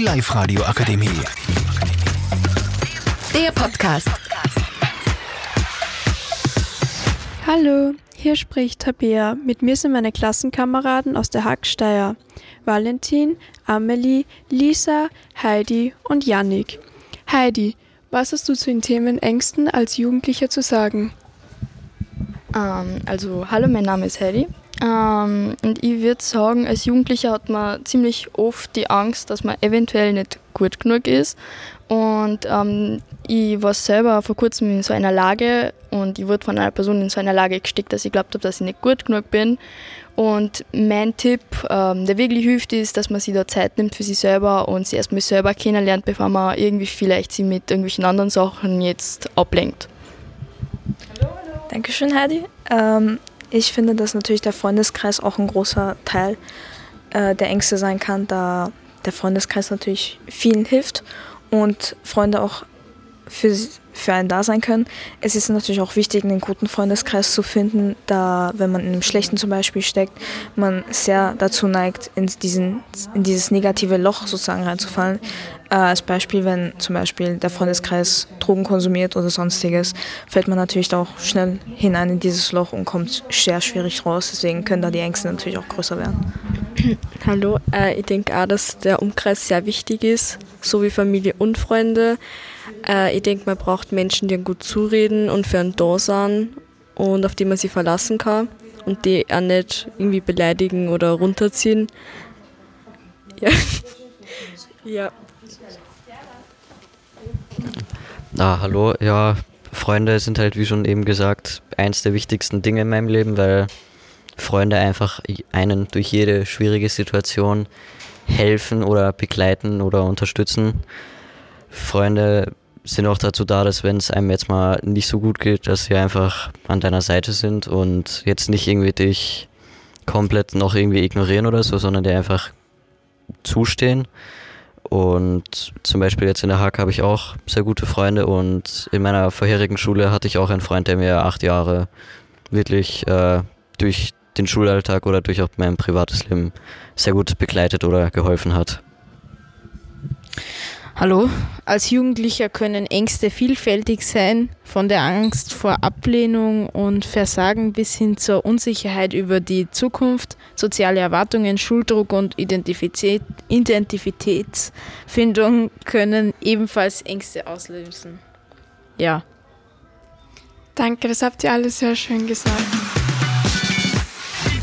Die Live-Radio Akademie. Der Podcast. Hallo, hier spricht Tabea. Mit mir sind meine Klassenkameraden aus der Hacksteier. Valentin, Amelie, Lisa, Heidi und Yannick. Heidi, was hast du zu den Themen Ängsten als Jugendlicher zu sagen? Ähm, also, hallo, mein Name ist Heidi. Ähm, und ich würde sagen, als Jugendlicher hat man ziemlich oft die Angst, dass man eventuell nicht gut genug ist. Und ähm, ich war selber vor kurzem in so einer Lage und ich wurde von einer Person in so einer Lage gesteckt, dass ich glaubt habe, dass ich nicht gut genug bin. Und mein Tipp, ähm, der wirklich hilft, ist, dass man sich da Zeit nimmt für sich selber und sich erstmal selber kennenlernt, bevor man irgendwie vielleicht sie mit irgendwelchen anderen Sachen jetzt ablenkt. Dankeschön, Heidi. Ähm, ich finde, dass natürlich der Freundeskreis auch ein großer Teil äh, der Ängste sein kann, da der Freundeskreis natürlich vielen hilft und Freunde auch für, für einen da sein können. Es ist natürlich auch wichtig, einen guten Freundeskreis zu finden, da wenn man in einem schlechten zum Beispiel steckt, man sehr dazu neigt, in, diesen, in dieses negative Loch sozusagen reinzufallen. Äh, als Beispiel, wenn zum Beispiel der Freundeskreis Drogen konsumiert oder sonstiges, fällt man natürlich auch schnell hinein in dieses Loch und kommt sehr schwierig raus. Deswegen können da die Ängste natürlich auch größer werden. Hallo, äh, ich denke auch, dass der Umkreis sehr wichtig ist, so wie Familie und Freunde. Äh, ich denke, man braucht Menschen, die gut zureden und für einen da sind und auf die man sich verlassen kann und die auch nicht irgendwie beleidigen oder runterziehen. Ja. ja. Na, hallo, ja, Freunde sind halt, wie schon eben gesagt, eins der wichtigsten Dinge in meinem Leben, weil Freunde einfach einen durch jede schwierige Situation helfen oder begleiten oder unterstützen. Freunde sind auch dazu da, dass wenn es einem jetzt mal nicht so gut geht, dass sie einfach an deiner Seite sind und jetzt nicht irgendwie dich komplett noch irgendwie ignorieren oder so, sondern dir einfach zustehen. Und zum Beispiel jetzt in der Hack habe ich auch sehr gute Freunde und in meiner vorherigen Schule hatte ich auch einen Freund, der mir acht Jahre wirklich äh, durch den Schulalltag oder durch auch mein privates Leben sehr gut begleitet oder geholfen hat. Hallo, als Jugendlicher können Ängste vielfältig sein, von der Angst vor Ablehnung und Versagen bis hin zur Unsicherheit über die Zukunft, soziale Erwartungen, Schuldruck und Identität, Identitätsfindung können ebenfalls Ängste auslösen. Ja. Danke, das habt ihr alle sehr schön gesagt.